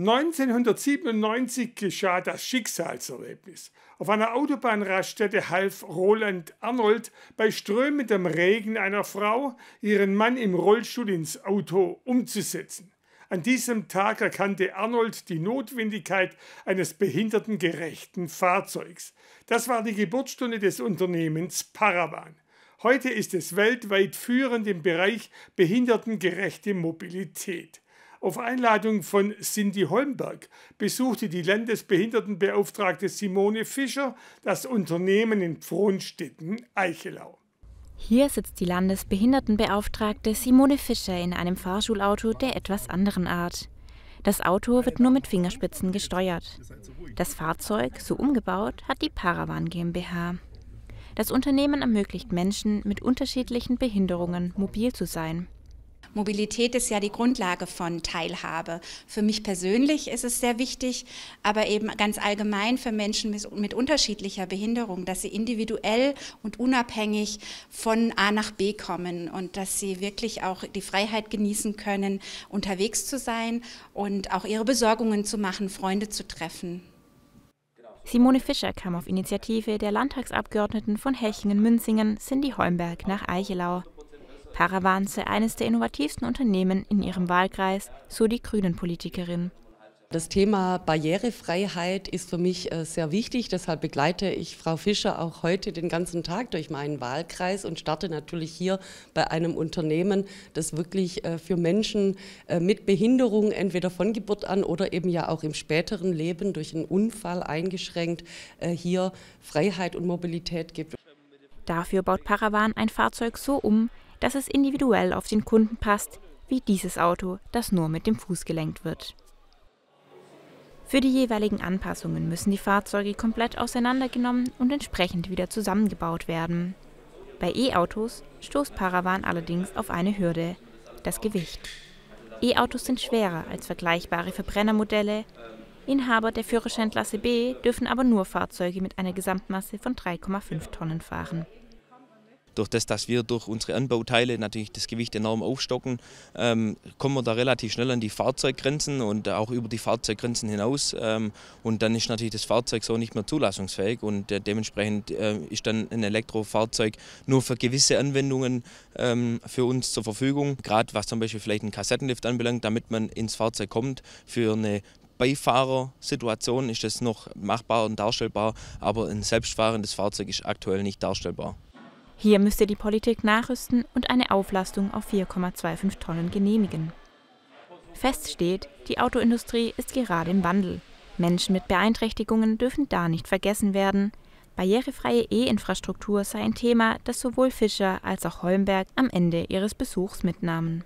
1997 geschah das Schicksalserlebnis. Auf einer Autobahnraststätte half Roland Arnold bei strömendem Regen einer Frau, ihren Mann im Rollstuhl ins Auto umzusetzen. An diesem Tag erkannte Arnold die Notwendigkeit eines behindertengerechten Fahrzeugs. Das war die Geburtsstunde des Unternehmens Paravan. Heute ist es weltweit führend im Bereich behindertengerechte Mobilität. Auf Einladung von Cindy Holmberg besuchte die Landesbehindertenbeauftragte Simone Fischer das Unternehmen in Pfronstetten-Eichelau. Hier sitzt die Landesbehindertenbeauftragte Simone Fischer in einem Fahrschulauto der etwas anderen Art. Das Auto wird nur mit Fingerspitzen gesteuert. Das Fahrzeug, so umgebaut, hat die Paravan GmbH. Das Unternehmen ermöglicht Menschen mit unterschiedlichen Behinderungen mobil zu sein. Mobilität ist ja die Grundlage von Teilhabe. Für mich persönlich ist es sehr wichtig, aber eben ganz allgemein für Menschen mit, unterschiedlicher Behinderung, dass sie individuell und unabhängig von A nach B kommen und dass sie wirklich auch die Freiheit genießen können, unterwegs zu sein und auch ihre Besorgungen zu machen, Freunde zu treffen. Simone Fischer kam auf Initiative der Landtagsabgeordneten von Hechingen-Münzingen, Cindy Holmberg, nach Eichelau. Paravan sei eines der innovativsten Unternehmen in ihrem Wahlkreis, so die Grünen-Politikerin. Das Thema Barrierefreiheit ist für mich äh, sehr wichtig. Deshalb begleite ich Frau Fischer auch heute den ganzen Tag durch meinen Wahlkreis und starte natürlich hier bei einem Unternehmen, das wirklich äh, für Menschen äh, mit Behinderung entweder von Geburt an oder eben ja auch im späteren Leben durch einen Unfall eingeschränkt hier Freiheit und Mobilität gibt. Dafür baut Paravan ein Fahrzeug so um, dass es individuell auf den Kunden passt, wie dieses Auto, das nur mit dem Fuß gelenkt wird. Für die jeweiligen Anpassungen müssen die Fahrzeuge komplett auseinandergenommen und entsprechend wieder zusammengebaut werden. Bei E-Autos stoßt Paravan allerdings auf eine Hürde, das Gewicht. E-Autos sind schwerer als vergleichbare Verbrennermodelle. Inhaber der Führerscheinklasse B dürfen aber nur Fahrzeuge mit einer Gesamtmasse von 3,5 Tonnen fahren durch das, dass wir durch unsere Anbauteile natürlich das Gewicht enorm aufstocken, ähm, kommen wir da relativ schnell an die Fahrzeuggrenzen und auch über die Fahrzeuggrenzen hinaus. Ähm, und dann ist natürlich das Fahrzeug so nicht mehr zulassungsfähig und äh, dementsprechend äh, ist dann ein Elektrofahrzeug nur für gewisse Anwendungen ähm, für uns zur Verfügung. Gerade was zum Beispiel vielleicht einen Kassettenlift anbelangt, damit man ins Fahrzeug kommt für eine Beifahrersituation ist das noch machbar und darstellbar, aber ein selbstfahrendes Fahrzeug ist aktuell nicht darstellbar. Hier müsste die Politik nachrüsten und eine Auflastung auf 4,25 Tonnen genehmigen. Fest steht, die Autoindustrie ist gerade im Wandel. Menschen mit Beeinträchtigungen dürfen da nicht vergessen werden. Barrierefreie E-Infrastruktur sei ein Thema, das sowohl Fischer als auch Holmberg am Ende ihres Besuchs mitnahmen.